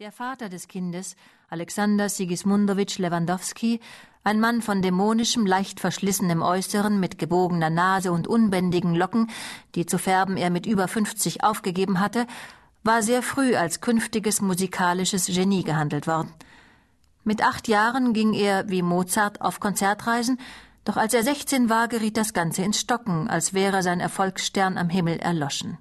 Der Vater des Kindes, Alexander Sigismundowitsch Lewandowski, ein Mann von dämonischem, leicht verschlissenem Äußeren mit gebogener Nase und unbändigen Locken, die zu färben er mit über fünfzig aufgegeben hatte, war sehr früh als künftiges musikalisches Genie gehandelt worden. Mit acht Jahren ging er, wie Mozart, auf Konzertreisen, doch als er sechzehn war, geriet das Ganze ins Stocken, als wäre sein Erfolgsstern am Himmel erloschen.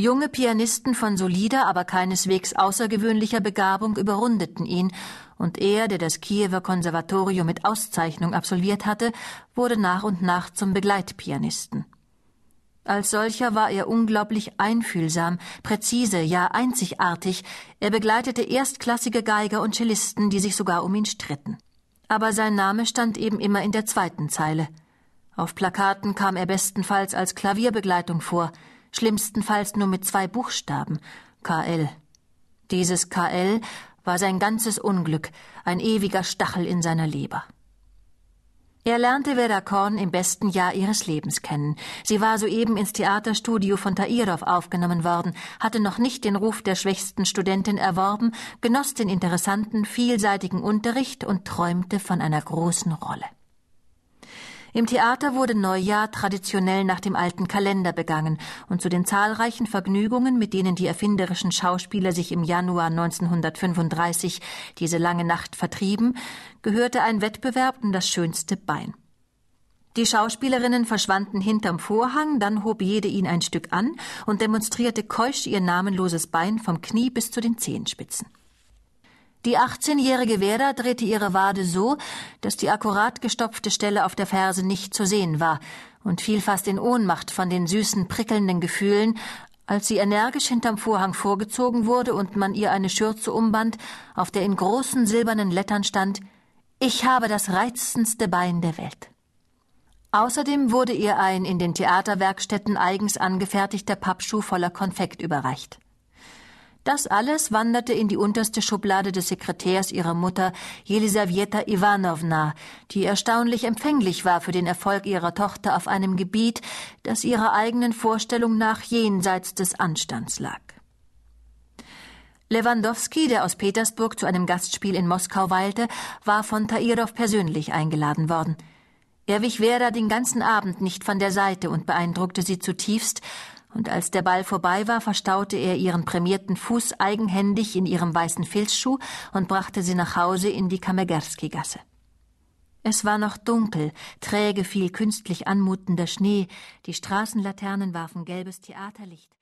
Junge Pianisten von solider, aber keineswegs außergewöhnlicher Begabung überrundeten ihn, und er, der das Kiewer Konservatorium mit Auszeichnung absolviert hatte, wurde nach und nach zum Begleitpianisten. Als solcher war er unglaublich einfühlsam, präzise, ja einzigartig. Er begleitete erstklassige Geiger und Cellisten, die sich sogar um ihn stritten. Aber sein Name stand eben immer in der zweiten Zeile. Auf Plakaten kam er bestenfalls als Klavierbegleitung vor – schlimmstenfalls nur mit zwei Buchstaben KL. Dieses KL war sein ganzes Unglück, ein ewiger Stachel in seiner Leber. Er lernte Vera Korn im besten Jahr ihres Lebens kennen. Sie war soeben ins Theaterstudio von Tairov aufgenommen worden, hatte noch nicht den Ruf der schwächsten Studentin erworben, genoss den interessanten, vielseitigen Unterricht und träumte von einer großen Rolle. Im Theater wurde Neujahr traditionell nach dem alten Kalender begangen, und zu den zahlreichen Vergnügungen, mit denen die erfinderischen Schauspieler sich im Januar 1935 diese lange Nacht vertrieben, gehörte ein Wettbewerb um das schönste Bein. Die Schauspielerinnen verschwanden hinterm Vorhang, dann hob jede ihn ein Stück an und demonstrierte keusch ihr namenloses Bein vom Knie bis zu den Zehenspitzen. Die 18-jährige Werda drehte ihre Wade so, dass die akkurat gestopfte Stelle auf der Ferse nicht zu sehen war und fiel fast in Ohnmacht von den süßen, prickelnden Gefühlen, als sie energisch hinterm Vorhang vorgezogen wurde und man ihr eine Schürze umband, auf der in großen silbernen Lettern stand Ich habe das reizendste Bein der Welt. Außerdem wurde ihr ein in den Theaterwerkstätten eigens angefertigter Pappschuh voller Konfekt überreicht. Das alles wanderte in die unterste Schublade des Sekretärs ihrer Mutter, Jelisaweta Iwanowna, die erstaunlich empfänglich war für den Erfolg ihrer Tochter auf einem Gebiet, das ihrer eigenen Vorstellung nach jenseits des Anstands lag. Lewandowski, der aus Petersburg zu einem Gastspiel in Moskau weilte, war von Tairov persönlich eingeladen worden. Er wich Werder den ganzen Abend nicht von der Seite und beeindruckte sie zutiefst, und als der Ball vorbei war, verstaute er ihren prämierten Fuß eigenhändig in ihrem weißen Filzschuh und brachte sie nach Hause in die Kamegerski-Gasse. Es war noch dunkel, träge fiel künstlich anmutender Schnee, die Straßenlaternen warfen gelbes Theaterlicht.